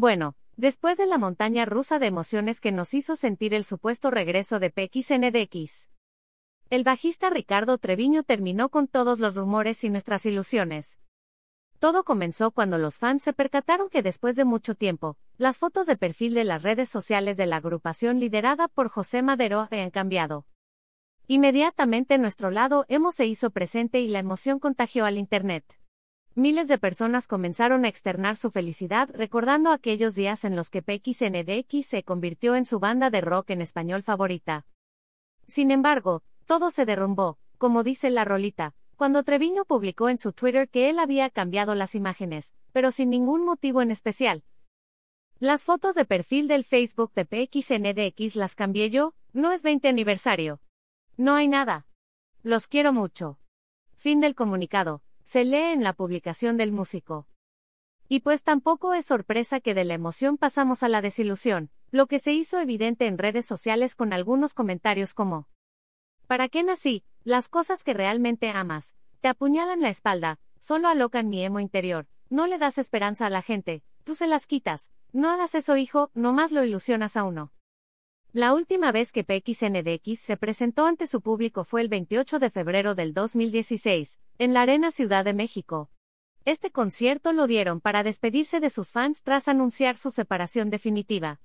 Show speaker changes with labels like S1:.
S1: Bueno, después de la montaña rusa de emociones que nos hizo sentir el supuesto regreso de PXNDX. El bajista Ricardo Treviño terminó con todos los rumores y nuestras ilusiones. Todo comenzó cuando los fans se percataron que después de mucho tiempo, las fotos de perfil de las redes sociales de la agrupación liderada por José Madero habían cambiado. Inmediatamente nuestro lado hemos se hizo presente y la emoción contagió al Internet. Miles de personas comenzaron a externar su felicidad recordando aquellos días en los que PXNDX se convirtió en su banda de rock en español favorita. Sin embargo, todo se derrumbó, como dice la rolita, cuando Treviño publicó en su Twitter que él había cambiado las imágenes, pero sin ningún motivo en especial. Las fotos de perfil del Facebook de PXNDX las cambié yo, no es 20 aniversario. No hay nada. Los quiero mucho. Fin del comunicado, se lee en la publicación del músico. Y pues tampoco es sorpresa que de la emoción pasamos a la desilusión, lo que se hizo evidente en redes sociales con algunos comentarios como ¿Para qué nací? Las cosas que realmente amas, te apuñalan la espalda, solo alocan mi emo interior, no le das esperanza a la gente, tú se las quitas, no hagas eso hijo, nomás lo ilusionas a uno. La última vez que PXNDX se presentó ante su público fue el 28 de febrero del 2016, en la Arena Ciudad de México. Este concierto lo dieron para despedirse de sus fans tras anunciar su separación definitiva.